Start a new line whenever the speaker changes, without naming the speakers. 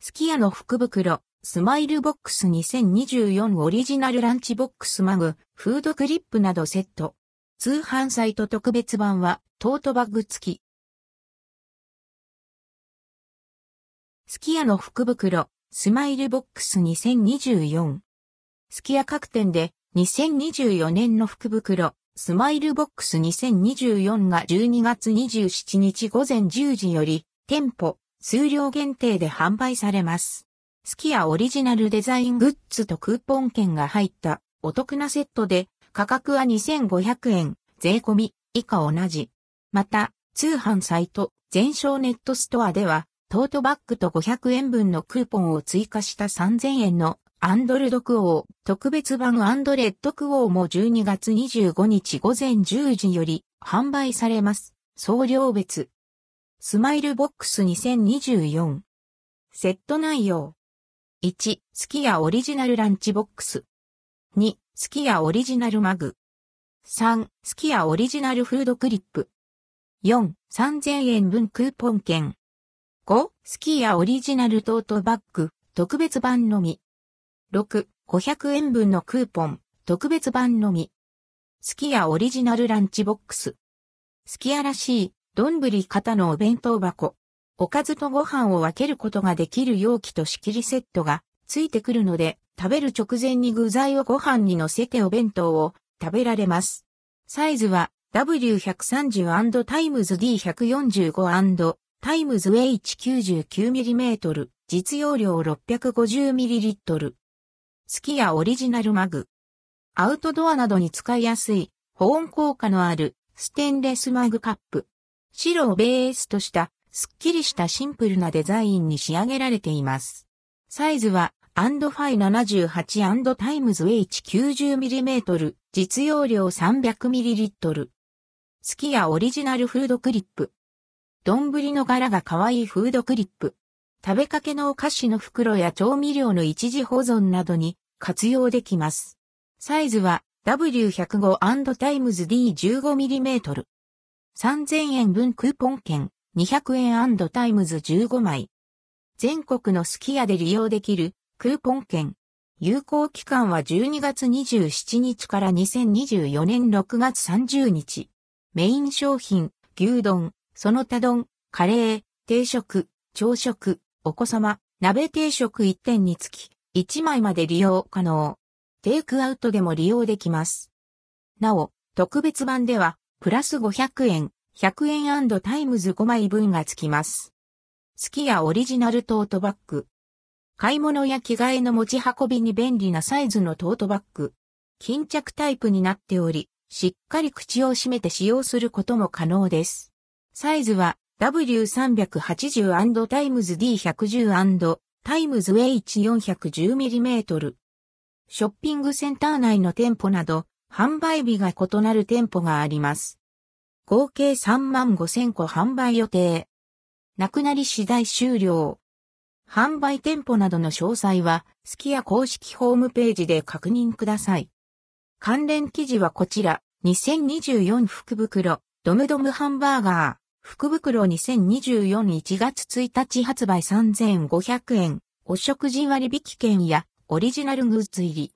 すき家の福袋、 SMILE BOX 2024オリジナルランチボックスマグ、フードクリップなどセット。通販サイト特別版はトートバッグ付き。すき家の福袋、 SMILE BOX 2024。すき家各店で2024年の福袋、 SMILE BOX 2024が12月27日午前10時より店舗、数量限定で販売されます。すき家オリジナルデザイングッズとクーポン券が入ったお得なセットで価格は2500円、税込み以下同じ。また、通販サイト、ゼンショーネットストアでは、トートバッグと500円分のクーポンを追加した3000円の and ldquo 特別版 and rdquo も12月25日午前10時より販売されます。送料別。スマイルボックス2024。セット内容。1、スキヤオリジナルランチボックス。2、スキヤオリジナルマグ。3、スキヤオリジナルフードクリップ。4、3000円分クーポン券。5、スキヤオリジナルトートバッグ、特別版のみ。6、500円分のクーポン、特別版のみ。スキヤオリジナルランチボックス。すき家らしい丼型のお弁当箱。おかずとご飯を分けることができる容器と仕切りセットがついてくるので、食べる直前に具材をご飯に乗せてお弁当を食べられます。サイズは W130& times D145& times H99mm 実容量 650ml すき家オリジナルマグアウトドアなどに使いやすい保温効果のあるステンレスマグカップ白をベースとしたすっきりしたシンプルなデザインに仕上げられています。サイズはアンドファイ78タイムズ H90mm 実用量 300ml すき家オリジナルフードクリップ。丼の柄が可愛いフードクリップ。食べかけのお菓子の袋や調味料の一時保存などに活用できます。サイズは W105& times D15mm 3000円分クーポン券、200円 times 15枚。全国のすき家で利用できるクーポン券。有効期間は12月27日から2024年6月30日。メイン商品、牛丼、その他丼、カレー、定食、朝食、お子様、鍋定食1点につき、1枚まで利用可能。テイクアウトでも利用できます。なお、特別版では、プラス500円、100円 times 5枚分が付きます。すき家オリジナルトートバッグ。買い物や着替えの持ち運びに便利なサイズのトートバッグ。巾着タイプになっており、しっかり口を閉めて使用することも可能です。サイズは W380& times D110& times H410mm。ショッピングセンター内の店舗など、販売日が異なる店舗があります。合計3万5000個販売予定。なくなり次第終了。販売店舗などの詳細は、スキヤ公式ホームページで確認ください。関連記事はこちら、2024福袋、ドムドムハンバーガー、福袋20241月1日発売3500円、お食事割引券やオリジナルグッズ入り。